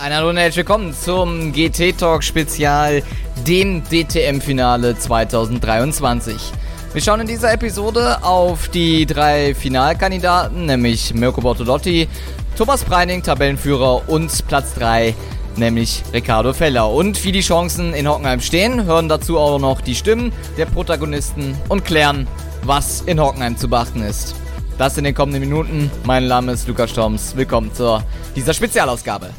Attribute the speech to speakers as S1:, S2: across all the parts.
S1: Ein Hallo und herzlich willkommen zum GT Talk Spezial, dem DTM-Finale 2023. Wir schauen in dieser Episode auf die drei Finalkandidaten, nämlich Mirko Bortolotti, Thomas Breining, Tabellenführer und Platz 3, nämlich Ricardo Feller. Und wie die Chancen in Hockenheim stehen, hören dazu auch noch die Stimmen der Protagonisten und klären, was in Hockenheim zu beachten ist. Das in den kommenden Minuten. Mein Name ist Lukas Storms. Willkommen zu dieser Spezialausgabe.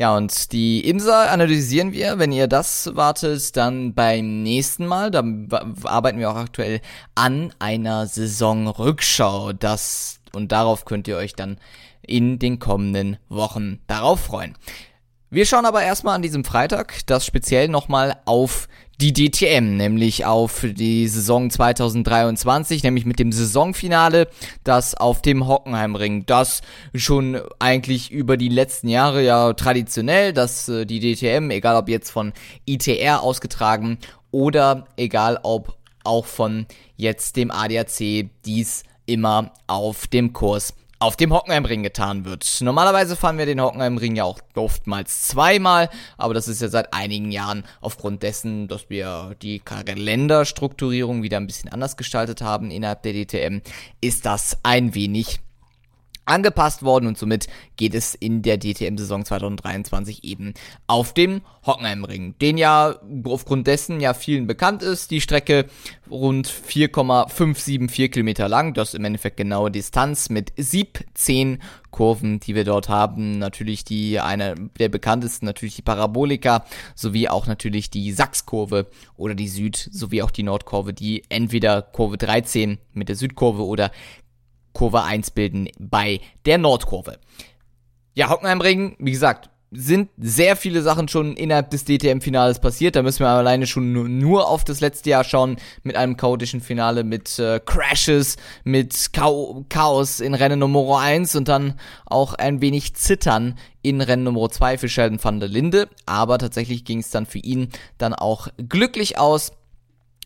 S1: Ja, und die IMSA analysieren wir. Wenn ihr das wartet, dann beim nächsten Mal. Da arbeiten wir auch aktuell an einer Saisonrückschau. Das und darauf könnt ihr euch dann in den kommenden Wochen darauf freuen. Wir schauen aber erstmal an diesem Freitag das speziell nochmal auf die DTM, nämlich auf die Saison 2023, nämlich mit dem Saisonfinale, das auf dem Hockenheimring, das schon eigentlich über die letzten Jahre ja traditionell, dass äh, die DTM, egal ob jetzt von ITR ausgetragen oder egal ob auch von jetzt dem ADAC, dies immer auf dem Kurs auf dem Hockenheimring getan wird. Normalerweise fahren wir den Hockenheimring ja auch oftmals zweimal, aber das ist ja seit einigen Jahren aufgrund dessen, dass wir die Kalenderstrukturierung wieder ein bisschen anders gestaltet haben innerhalb der DTM, ist das ein wenig angepasst worden und somit geht es in der DTM-Saison 2023 eben auf dem Hockenheimring, den ja aufgrund dessen ja vielen bekannt ist. Die Strecke rund 4,574 Kilometer lang, das ist im Endeffekt genaue Distanz mit 17 Kurven, die wir dort haben. Natürlich die, eine der bekanntesten, natürlich die Parabolika, sowie auch natürlich die Sachskurve oder die Süd, sowie auch die Nordkurve, die entweder Kurve 13 mit der Südkurve oder Kurve 1 bilden bei der Nordkurve. Ja, Hockenheimring, wie gesagt, sind sehr viele Sachen schon innerhalb des DTM-Finales passiert. Da müssen wir alleine schon nur, auf das letzte Jahr schauen mit einem chaotischen Finale, mit äh, Crashes, mit Chaos in Rennen Nummer 1 und dann auch ein wenig Zittern in Rennen Nummer 2 für Sheldon van der Linde. Aber tatsächlich ging es dann für ihn dann auch glücklich aus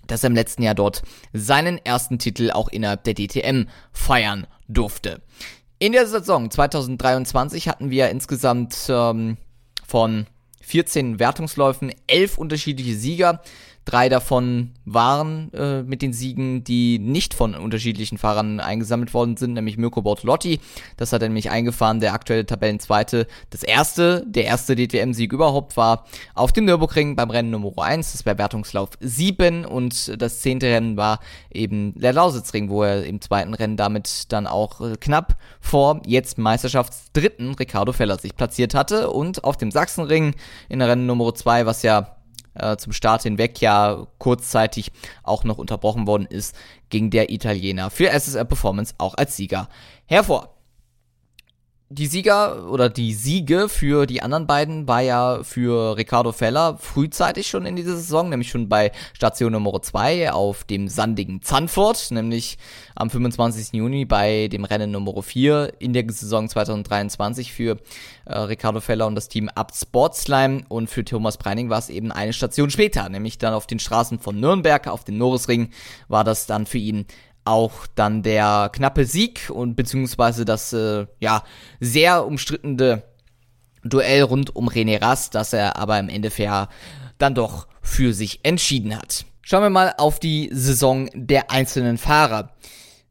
S1: dass er im letzten Jahr dort seinen ersten Titel auch innerhalb der DTM feiern durfte. In der Saison 2023 hatten wir insgesamt ähm, von 14 Wertungsläufen 11 unterschiedliche Sieger. Drei davon waren äh, mit den Siegen, die nicht von unterschiedlichen Fahrern eingesammelt worden sind, nämlich Mirko Bortolotti. Das hat er nämlich eingefahren, der aktuelle Tabellenzweite. Das erste, der erste DTM-Sieg überhaupt war auf dem Nürburgring beim Rennen Nummer 1. Das war Wertungslauf 7 und das zehnte Rennen war eben der Lausitzring, wo er im zweiten Rennen damit dann auch äh, knapp vor jetzt Meisterschaftsdritten Ricardo Feller sich platziert hatte und auf dem Sachsenring in der Rennen Nummer 2, was ja äh, zum Start hinweg ja kurzzeitig auch noch unterbrochen worden ist, ging der Italiener. Für SSR Performance auch als Sieger. Hervor die Sieger oder die Siege für die anderen beiden war ja für Ricardo Feller frühzeitig schon in dieser Saison, nämlich schon bei Station Nummer 2 auf dem sandigen Zandvoort, nämlich am 25. Juni bei dem Rennen Nummer 4 in der Saison 2023 für äh, Ricardo Feller und das Team Abt Sportsline und für Thomas Breining war es eben eine Station später, nämlich dann auf den Straßen von Nürnberg, auf dem Norrisring war das dann für ihn auch dann der knappe Sieg und beziehungsweise das äh, ja sehr umstrittene Duell rund um René Rast, das er aber im Endeffekt dann doch für sich entschieden hat. Schauen wir mal auf die Saison der einzelnen Fahrer.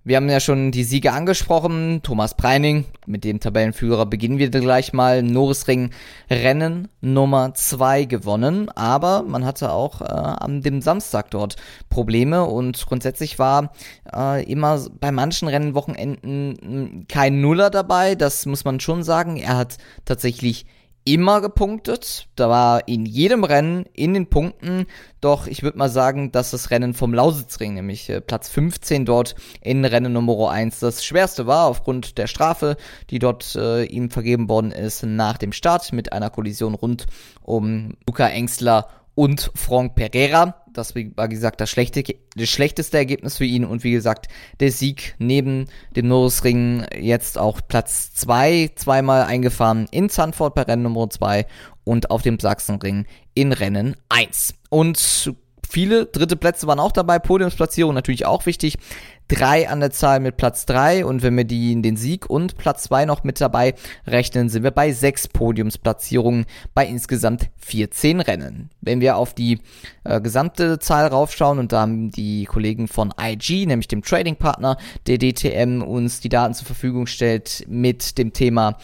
S1: Wir haben ja schon die Siege angesprochen. Thomas Preining, mit dem Tabellenführer beginnen wir gleich mal. Norrisring Rennen Nummer 2 gewonnen. Aber man hatte auch äh, am dem Samstag dort Probleme und grundsätzlich war äh, immer bei manchen Rennenwochenenden hm, kein Nuller dabei. Das muss man schon sagen. Er hat tatsächlich immer gepunktet. Da war in jedem Rennen in den Punkten. Doch ich würde mal sagen, dass das Rennen vom Lausitzring, nämlich äh, Platz 15 dort in Rennen Nummer 1, das schwerste war aufgrund der Strafe, die dort äh, ihm vergeben worden ist nach dem Start mit einer Kollision rund um Luca Engstler und Franck Pereira. Das war, wie gesagt, das, schlechte, das schlechteste Ergebnis für ihn. Und wie gesagt, der Sieg neben dem Norrisring jetzt auch Platz 2, zweimal eingefahren in Zandvoort bei Rennen Nummer 2 und auf dem Sachsenring in Rennen 1. Und viele dritte Plätze waren auch dabei, Podiumsplatzierung natürlich auch wichtig. Drei an der Zahl mit Platz drei und wenn wir die, den Sieg und Platz zwei noch mit dabei rechnen, sind wir bei sechs Podiumsplatzierungen bei insgesamt 14 Rennen. Wenn wir auf die äh, gesamte Zahl raufschauen und da haben die Kollegen von IG, nämlich dem Trading Partner der DTM, uns die Daten zur Verfügung stellt mit dem Thema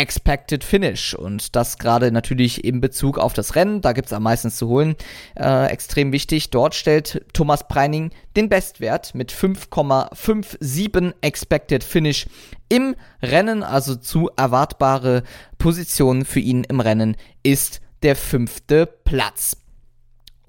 S1: Expected Finish. Und das gerade natürlich in Bezug auf das Rennen, da gibt's am meisten zu holen, äh, extrem wichtig. Dort stellt Thomas Preining den Bestwert mit 5,57 Expected Finish im Rennen, also zu erwartbare Position für ihn im Rennen ist der fünfte Platz.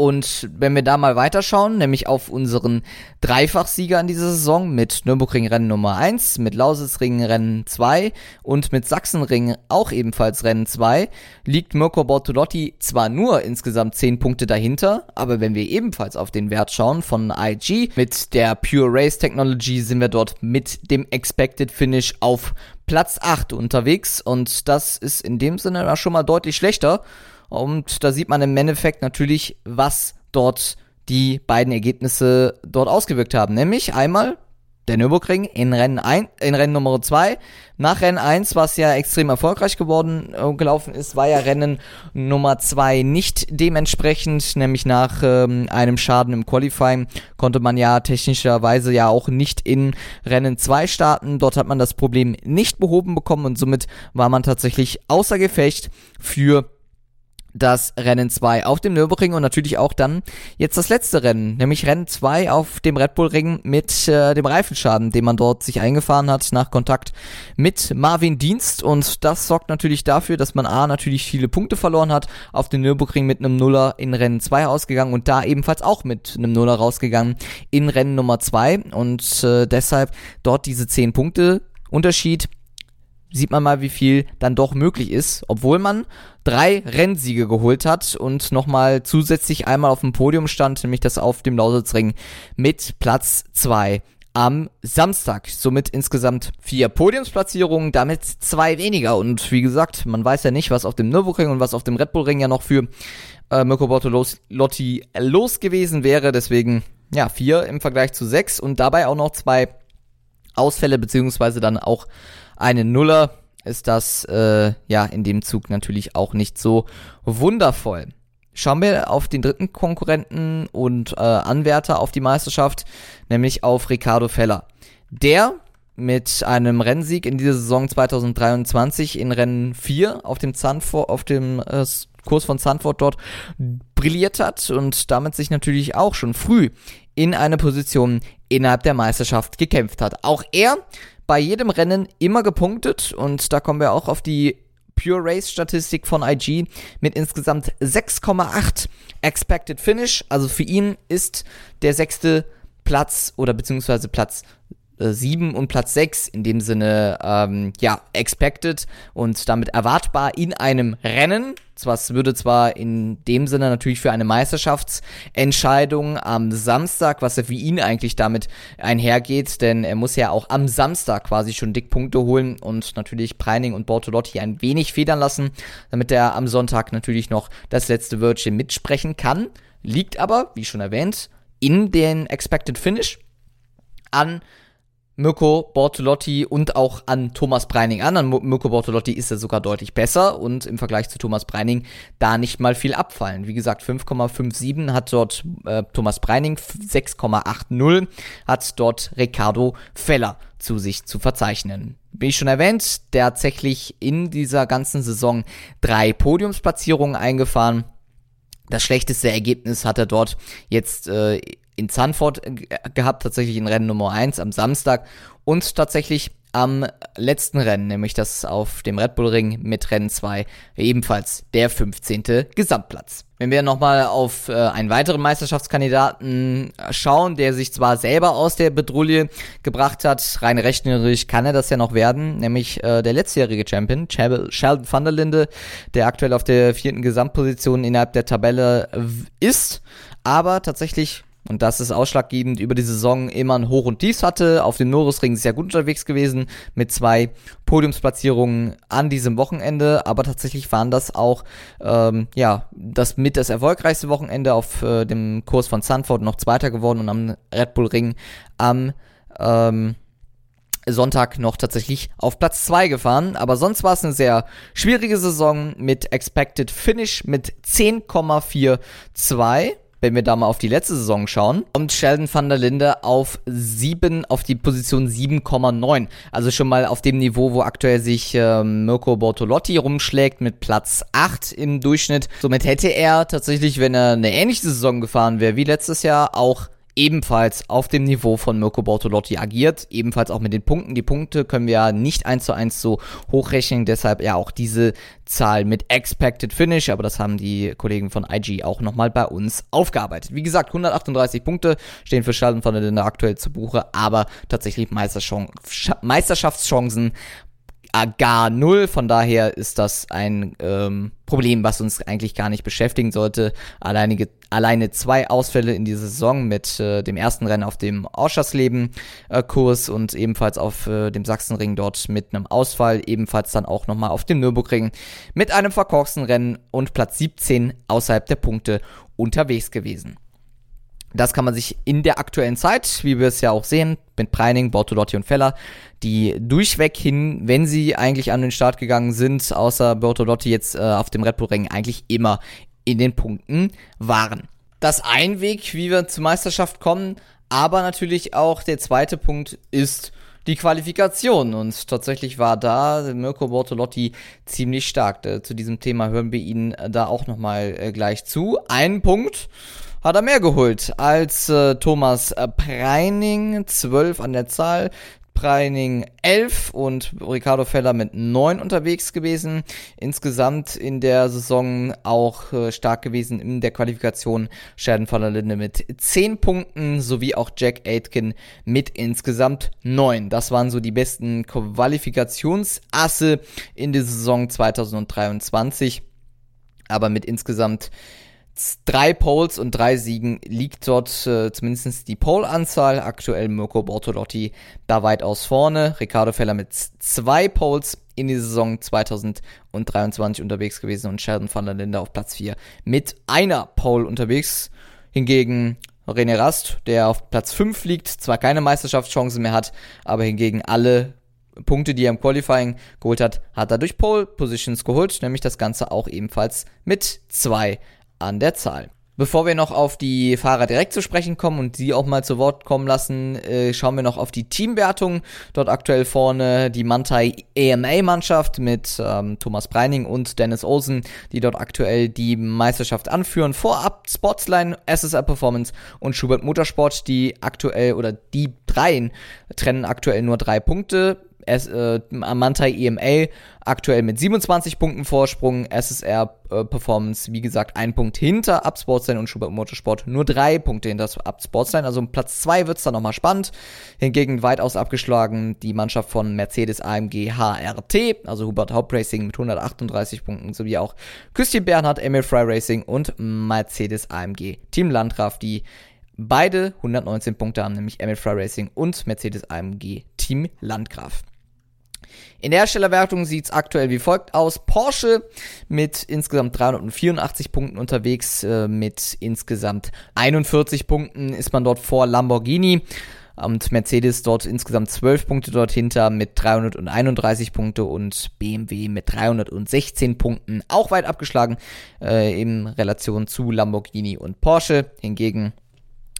S1: Und wenn wir da mal weiterschauen, nämlich auf unseren Dreifachsieger in dieser Saison mit Nürburgring-Rennen Nummer 1, mit Lausitzring-Rennen 2 und mit Sachsenring auch ebenfalls Rennen 2, liegt Mirko Bortolotti zwar nur insgesamt 10 Punkte dahinter, aber wenn wir ebenfalls auf den Wert schauen von IG, mit der Pure Race Technology sind wir dort mit dem Expected Finish auf Platz 8 unterwegs. Und das ist in dem Sinne schon mal deutlich schlechter und da sieht man im Endeffekt natürlich, was dort die beiden Ergebnisse dort ausgewirkt haben. Nämlich einmal der Nürburgring in Rennen 1, in Rennen Nummer 2. Nach Rennen 1, was ja extrem erfolgreich geworden äh, gelaufen ist, war ja Rennen Nummer 2 nicht dementsprechend, nämlich nach ähm, einem Schaden im Qualifying konnte man ja technischerweise ja auch nicht in Rennen 2 starten. Dort hat man das Problem nicht behoben bekommen und somit war man tatsächlich außer Gefecht für das Rennen 2 auf dem Nürburgring und natürlich auch dann jetzt das letzte Rennen, nämlich Rennen 2 auf dem Red Bull Ring mit äh, dem Reifenschaden, den man dort sich eingefahren hat nach Kontakt mit Marvin Dienst. Und das sorgt natürlich dafür, dass man A natürlich viele Punkte verloren hat, auf dem Nürburgring mit einem Nuller in Rennen 2 ausgegangen und da ebenfalls auch mit einem Nuller rausgegangen in Rennen Nummer 2 und äh, deshalb dort diese 10 Punkte Unterschied sieht man mal, wie viel dann doch möglich ist, obwohl man drei Rennsiege geholt hat und nochmal zusätzlich einmal auf dem Podium stand, nämlich das auf dem Lausitzring mit Platz zwei am Samstag. Somit insgesamt vier Podiumsplatzierungen, damit zwei weniger. Und wie gesagt, man weiß ja nicht, was auf dem Nürburgring und was auf dem Red Bull Ring ja noch für äh, Mirko Bortolotti los gewesen wäre. Deswegen, ja, vier im Vergleich zu sechs und dabei auch noch zwei Ausfälle, beziehungsweise dann auch eine Nuller, ist das äh, ja in dem Zug natürlich auch nicht so wundervoll. Schauen wir auf den dritten Konkurrenten und äh, Anwärter auf die Meisterschaft, nämlich auf Ricardo Feller. Der mit einem Rennsieg in dieser Saison 2023 in Rennen 4 auf dem Zandvoort, auf dem äh, Kurs von Zandvoort dort brilliert hat und damit sich natürlich auch schon früh in eine Position innerhalb der Meisterschaft gekämpft hat. Auch er bei jedem Rennen immer gepunktet und da kommen wir auch auf die Pure Race Statistik von IG mit insgesamt 6,8 Expected Finish. Also für ihn ist der sechste Platz oder beziehungsweise Platz 7 und Platz 6 in dem Sinne, ähm, ja, expected und damit erwartbar in einem Rennen. Was würde zwar in dem Sinne natürlich für eine Meisterschaftsentscheidung am Samstag, was ja für ihn eigentlich damit einhergeht, denn er muss ja auch am Samstag quasi schon dick Punkte holen und natürlich Preining und Bortolotti ein wenig federn lassen, damit er am Sonntag natürlich noch das letzte Wörtchen mitsprechen kann. Liegt aber, wie schon erwähnt, in den Expected Finish an Mirko Bortolotti und auch an Thomas Breining an. An Mirko Bortolotti ist er sogar deutlich besser und im Vergleich zu Thomas Breining da nicht mal viel abfallen. Wie gesagt, 5,57 hat dort äh, Thomas Breining, 6,80 hat dort Ricardo Feller zu sich zu verzeichnen. Wie ich schon erwähnt, der hat tatsächlich in dieser ganzen Saison drei Podiumsplatzierungen eingefahren. Das schlechteste Ergebnis hat er dort jetzt äh, in Zandvoort gehabt, tatsächlich in Rennen Nummer 1 am Samstag und tatsächlich am letzten Rennen, nämlich das auf dem Red Bull Ring mit Rennen 2, ebenfalls der 15. Gesamtplatz. Wenn wir nochmal auf äh, einen weiteren Meisterschaftskandidaten schauen, der sich zwar selber aus der Bedrulle gebracht hat, rein rechnerisch kann er das ja noch werden, nämlich äh, der letztjährige Champion, Sheldon van der Linde, der aktuell auf der vierten Gesamtposition innerhalb der Tabelle ist, aber tatsächlich und das ist ausschlaggebend über die Saison immer ein Hoch und Tiefs hatte. Auf dem Norrisring sehr gut unterwegs gewesen mit zwei Podiumsplatzierungen an diesem Wochenende, aber tatsächlich waren das auch ähm, ja das mit das erfolgreichste Wochenende auf äh, dem Kurs von Sanford noch Zweiter geworden und am Red Bull Ring am ähm, Sonntag noch tatsächlich auf Platz 2 gefahren. Aber sonst war es eine sehr schwierige Saison mit Expected Finish mit 10,42 wenn wir da mal auf die letzte Saison schauen, kommt Sheldon van der Linde auf 7, auf die Position 7,9. Also schon mal auf dem Niveau, wo aktuell sich äh, Mirko Bortolotti rumschlägt mit Platz 8 im Durchschnitt. Somit hätte er tatsächlich, wenn er eine ähnliche Saison gefahren wäre wie letztes Jahr, auch ebenfalls auf dem Niveau von Mirko Bortolotti agiert, ebenfalls auch mit den Punkten. Die Punkte können wir ja nicht eins zu eins so hochrechnen, deshalb ja auch diese Zahl mit Expected Finish, aber das haben die Kollegen von IG auch nochmal bei uns aufgearbeitet. Wie gesagt, 138 Punkte stehen für Sheldon von der Linde aktuell zu Buche, aber tatsächlich Meisterschaftschancen gar null. Von daher ist das ein ähm, Problem, was uns eigentlich gar nicht beschäftigen sollte. Alleinige, alleine zwei Ausfälle in dieser Saison mit äh, dem ersten Rennen auf dem Ausschassleben-Kurs äh, und ebenfalls auf äh, dem Sachsenring dort mit einem Ausfall, ebenfalls dann auch nochmal auf dem Nürburgring mit einem verkorksten Rennen und Platz 17 außerhalb der Punkte unterwegs gewesen. Das kann man sich in der aktuellen Zeit, wie wir es ja auch sehen, mit Preining, Bortolotti und Feller, die durchweg hin, wenn sie eigentlich an den Start gegangen sind, außer Bortolotti jetzt äh, auf dem Red Bull Ring, eigentlich immer in den Punkten waren. Das ein Weg, wie wir zur Meisterschaft kommen, aber natürlich auch der zweite Punkt ist die Qualifikation. Und tatsächlich war da Mirko Bortolotti ziemlich stark. Äh, zu diesem Thema hören wir ihn da auch nochmal äh, gleich zu. Ein Punkt hat er mehr geholt als äh, Thomas Preining, 12 an der Zahl. Preining 11 und Ricardo Feller mit 9 unterwegs gewesen. Insgesamt in der Saison auch äh, stark gewesen in der Qualifikation. Sheridan von der Linde mit 10 Punkten sowie auch Jack Aitken mit insgesamt 9. Das waren so die besten Qualifikationsasse in der Saison 2023. Aber mit insgesamt drei Poles und drei Siegen liegt dort äh, zumindest die Pole-Anzahl. Aktuell Mirko Bortolotti da weitaus vorne. Ricardo Feller mit zwei Poles in die Saison 2023 unterwegs gewesen und Sheldon van der Linde auf Platz 4 mit einer Pole unterwegs. Hingegen René Rast, der auf Platz 5 liegt, zwar keine Meisterschaftschancen mehr hat, aber hingegen alle Punkte, die er im Qualifying geholt hat, hat er durch Pole Positions geholt, nämlich das Ganze auch ebenfalls mit zwei an der Zahl. Bevor wir noch auf die Fahrer direkt zu sprechen kommen und sie auch mal zu Wort kommen lassen, äh, schauen wir noch auf die Teamwertung. Dort aktuell vorne die Mantai AMA-Mannschaft mit ähm, Thomas Breining und Dennis Olsen, die dort aktuell die Meisterschaft anführen. Vorab Sportsline, SSR Performance und Schubert Motorsport, die aktuell oder die dreien trennen aktuell nur drei Punkte. S, äh, Amantai EMA aktuell mit 27 Punkten Vorsprung, SSR äh, Performance, wie gesagt, ein Punkt hinter Up Sportsline und Schubert Motorsport, nur drei Punkte hinter Up Sportsline, also um Platz zwei wird's dann nochmal spannend. Hingegen weitaus abgeschlagen die Mannschaft von Mercedes AMG HRT, also Hubert Haupt Racing mit 138 Punkten, sowie auch Küstchen Bernhard, Emil Fry Racing und Mercedes AMG Team Landgraf, die beide 119 Punkte haben, nämlich Emil Fry Racing und Mercedes AMG Team Landgraf. In der Herstellerwertung sieht es aktuell wie folgt aus. Porsche mit insgesamt 384 Punkten unterwegs, äh, mit insgesamt 41 Punkten ist man dort vor Lamborghini und Mercedes dort insgesamt 12 Punkte dort hinter mit 331 Punkte und BMW mit 316 Punkten auch weit abgeschlagen äh, in Relation zu Lamborghini und Porsche. Hingegen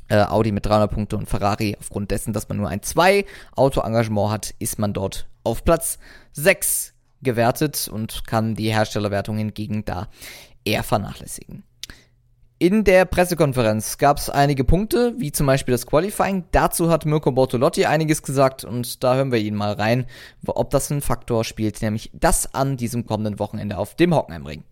S1: äh, Audi mit 300 Punkte und Ferrari aufgrund dessen, dass man nur ein 2 Auto-Engagement hat, ist man dort auf Platz 6 gewertet und kann die Herstellerwertung hingegen da eher vernachlässigen. In der Pressekonferenz gab es einige Punkte, wie zum Beispiel das Qualifying. Dazu hat Mirko Bortolotti einiges gesagt und da hören wir ihn mal rein, ob das ein Faktor spielt, nämlich das an diesem kommenden Wochenende auf dem Hockenheimring.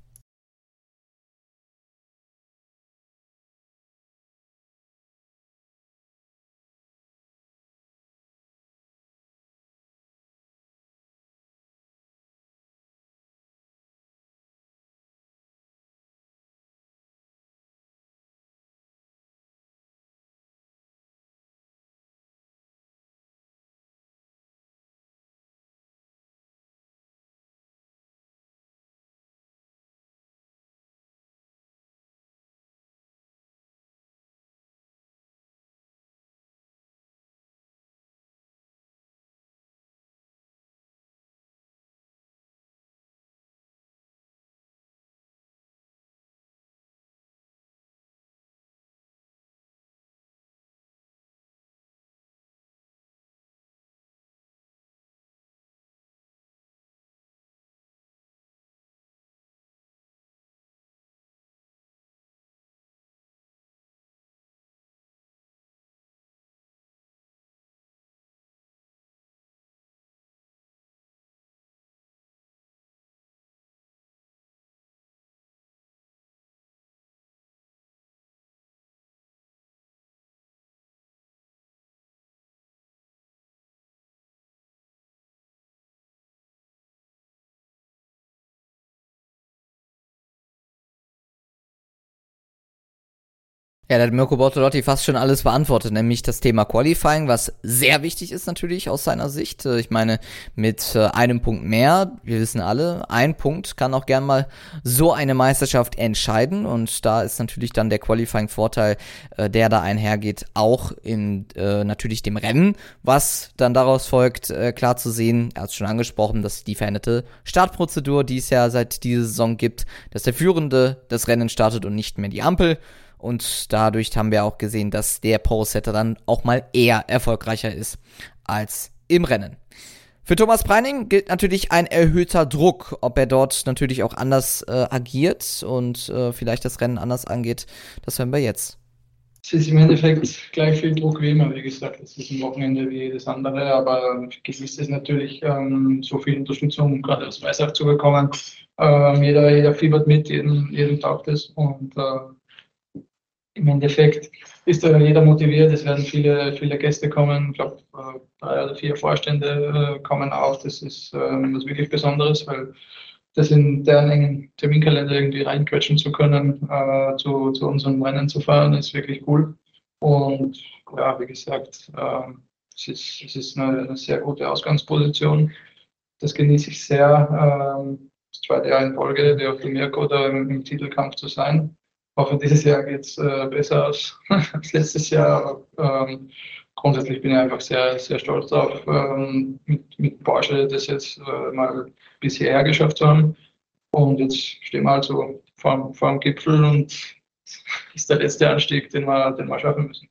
S1: Ja, da hat Mirko Bortolotti fast schon alles beantwortet, nämlich das Thema Qualifying, was sehr wichtig ist natürlich aus seiner Sicht. Äh, ich meine, mit äh, einem Punkt mehr, wir wissen alle, ein Punkt kann auch gern mal so eine Meisterschaft entscheiden und da ist natürlich dann der Qualifying-Vorteil, äh, der da einhergeht, auch in natürlich dem Rennen, was dann daraus folgt, klar zu sehen. Er hat es schon angesprochen, dass die veränderte Startprozedur, die es ja seit dieser Saison gibt, dass der Führende das Rennen startet und nicht mehr die Ampel. Und dadurch haben wir auch gesehen, dass der Pole-Setter dann auch mal eher erfolgreicher ist als im Rennen. Für Thomas Preining gilt natürlich ein erhöhter Druck, ob er dort natürlich auch anders äh, agiert und äh, vielleicht das Rennen anders angeht. Das hören wir jetzt.
S2: Es ist im Endeffekt gleich viel Druck wie immer, wie gesagt. Es ist ein Wochenende wie jedes andere, aber gewiss ist natürlich ähm, so viel Unterstützung, gerade aus Weißach zu bekommen. Ähm, jeder, jeder fiebert mit, jeden, jeden Tag das und äh, im Endeffekt ist da jeder motiviert. Es werden viele, viele Gäste kommen. Ich glaube, äh, drei oder vier Vorstände äh, kommen auch. Das ist ähm, was wirklich Besonderes, weil das in deren engen Terminkalender irgendwie reinquetschen zu können, äh, zu, zu unserem Rennen zu fahren, ist wirklich cool. Und ja, wie gesagt, äh, es, ist, es ist eine, eine, sehr gute Ausgangsposition. Das genieße ich sehr. Ähm, das zweite Jahr in Folge, wie auch die Mirko, da im, im Titelkampf zu sein hoffe, dieses Jahr geht es äh, besser aus als letztes Jahr. Ähm, grundsätzlich bin ich einfach sehr, sehr stolz darauf, ähm, mit, mit Porsche das jetzt äh, mal bis hierher geschafft zu haben. Und jetzt stehen wir also vor, vor dem Gipfel und ist der letzte Anstieg, den wir, den wir schaffen müssen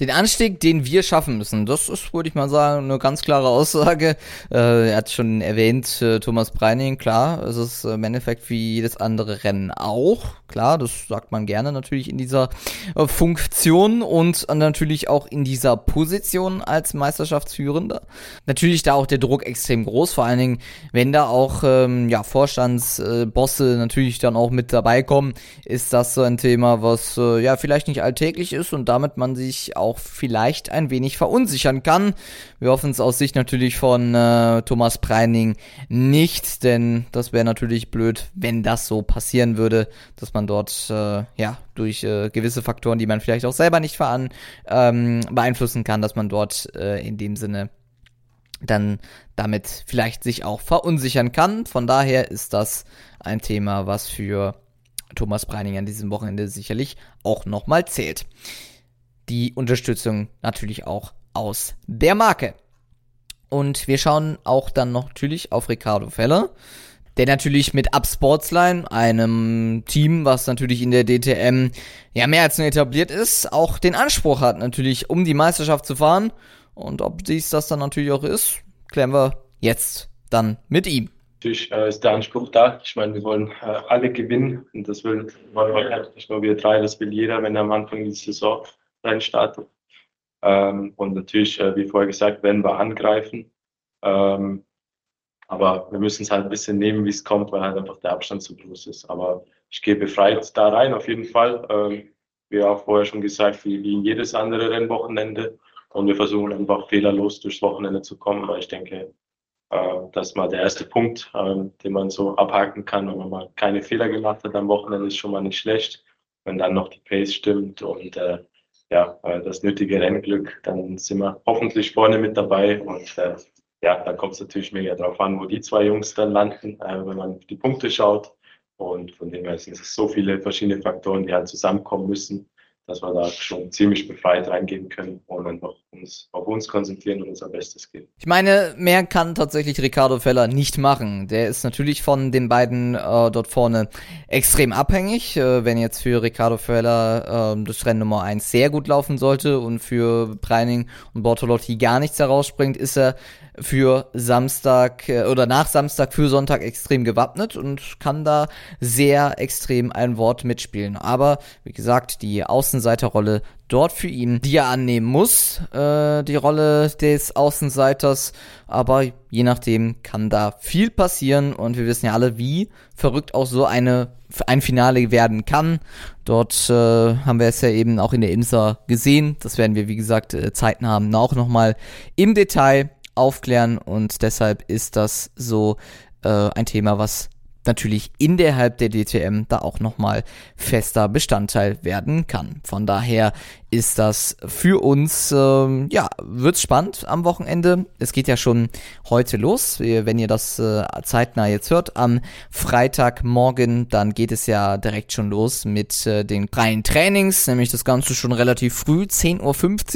S1: den Anstieg, den wir schaffen müssen. Das ist, würde ich mal sagen, eine ganz klare Aussage. Äh, er hat schon erwähnt, äh, Thomas Breining, klar, es ist im Endeffekt wie jedes andere Rennen auch. Klar, das sagt man gerne natürlich in dieser äh, Funktion und natürlich auch in dieser Position als Meisterschaftsführender. Natürlich da auch der Druck extrem groß, vor allen Dingen, wenn da auch ähm, ja, Vorstandsbosse natürlich dann auch mit dabei kommen, ist das so ein Thema, was äh, ja vielleicht nicht alltäglich ist und damit man sich auch auch vielleicht ein wenig verunsichern kann. Wir hoffen es aus Sicht natürlich von äh, Thomas Preining nicht, denn das wäre natürlich blöd, wenn das so passieren würde, dass man dort äh, ja durch äh, gewisse Faktoren, die man vielleicht auch selber nicht veran ähm, beeinflussen kann, dass man dort äh, in dem Sinne dann damit vielleicht sich auch verunsichern kann. Von daher ist das ein Thema, was für Thomas Breining an diesem Wochenende sicherlich auch nochmal zählt die Unterstützung natürlich auch aus der Marke. Und wir schauen auch dann noch natürlich auf Ricardo Feller, der natürlich mit Up Sportsline, einem Team, was natürlich in der DTM ja mehr als nur etabliert ist, auch den Anspruch hat, natürlich um die Meisterschaft zu fahren. Und ob dies das dann natürlich auch ist, klären wir jetzt dann mit ihm.
S3: Natürlich äh, ist der Anspruch da. Ich meine, wir wollen äh, alle gewinnen und das will wollen wir nicht nur wir drei, das will jeder, wenn er am Anfang der Saison reinstarten. Ähm, und natürlich, äh, wie vorher gesagt, werden wir angreifen. Ähm, aber wir müssen es halt ein bisschen nehmen, wie es kommt, weil halt einfach der Abstand zu groß ist. Aber ich gehe befreit da rein, auf jeden Fall. Ähm, wie auch vorher schon gesagt, wie, wie jedes andere Rennwochenende. Und wir versuchen einfach fehlerlos durchs Wochenende zu kommen, weil ich denke, äh, das ist mal der erste Punkt, äh, den man so abhaken kann. Wenn man mal keine Fehler gemacht hat am Wochenende, ist schon mal nicht schlecht. Wenn dann noch die Pace stimmt und äh, ja, äh, das nötige Rennglück, dann sind wir hoffentlich vorne mit dabei und äh, ja, dann kommt es natürlich mega darauf an, wo die zwei Jungs dann landen, äh, wenn man die Punkte schaut. Und von dem her sind es so viele verschiedene Faktoren, die halt zusammenkommen müssen, dass wir da schon ziemlich befreit reingehen können und einfach uns auf uns konzentrieren und unser Bestes geben.
S1: Ich meine, mehr kann tatsächlich Ricardo Feller nicht machen. Der ist natürlich von den beiden äh, dort vorne extrem abhängig. Äh, wenn jetzt für Ricardo Feller äh, das Rennen Nummer 1 sehr gut laufen sollte und für Preining und Bortolotti gar nichts herausspringt, ist er für Samstag äh, oder nach Samstag für Sonntag extrem gewappnet und kann da sehr extrem ein Wort mitspielen. Aber wie gesagt, die Außenseiterrolle dort für ihn, die er annehmen muss, äh, die Rolle des Außenseiters. Aber je nachdem kann da viel passieren und wir wissen ja alle, wie verrückt auch so eine ein Finale werden kann. Dort äh, haben wir es ja eben auch in der IMSA gesehen. Das werden wir, wie gesagt, äh, Zeiten haben, auch nochmal im Detail aufklären und deshalb ist das so äh, ein Thema, was natürlich innerhalb der DTM da auch nochmal fester Bestandteil werden kann. Von daher ist das für uns, ähm, ja, wird's spannend am Wochenende. Es geht ja schon heute los, wenn ihr das äh, zeitnah jetzt hört. Am Freitagmorgen, dann geht es ja direkt schon los mit äh, den freien Trainings, nämlich das Ganze schon relativ früh, 10.50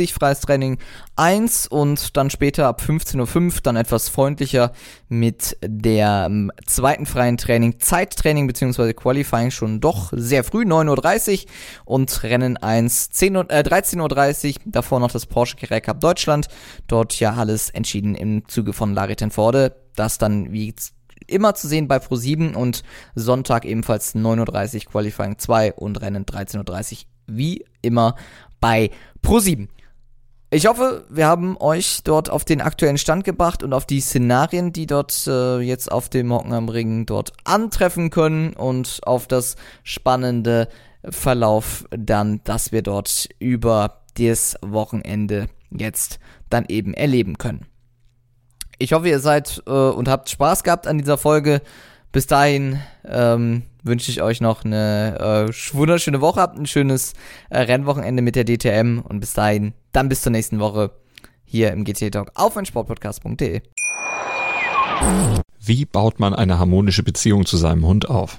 S1: Uhr freies Training 1 und dann später ab 15.05 Uhr dann etwas freundlicher mit der ähm, zweiten freien Training, Zeittraining bzw. Qualifying schon doch sehr früh, 9.30 Uhr und Rennen 1, 10 Uhr, äh, 13.30 Uhr, davor noch das Porsche Carrera Cup Deutschland, dort ja alles entschieden im Zuge von Larry Tenforde, das dann wie immer zu sehen bei Pro7 und Sonntag ebenfalls 9.30 Uhr Qualifying 2 und Rennen 13.30 Uhr wie immer bei Pro7. Ich hoffe, wir haben euch dort auf den aktuellen Stand gebracht und auf die Szenarien, die dort äh, jetzt auf dem Hockenheim Ring dort antreffen können und auf das spannende Verlauf dann, dass wir dort über das Wochenende jetzt dann eben erleben können. Ich hoffe, ihr seid äh, und habt Spaß gehabt an dieser Folge. Bis dahin ähm, wünsche ich euch noch eine äh, wunderschöne Woche, habt ein schönes äh, Rennwochenende mit der DTM und bis dahin, dann bis zur nächsten Woche hier im GT Talk auf meinsportpodcast.de.
S4: Wie baut man eine harmonische Beziehung zu seinem Hund auf?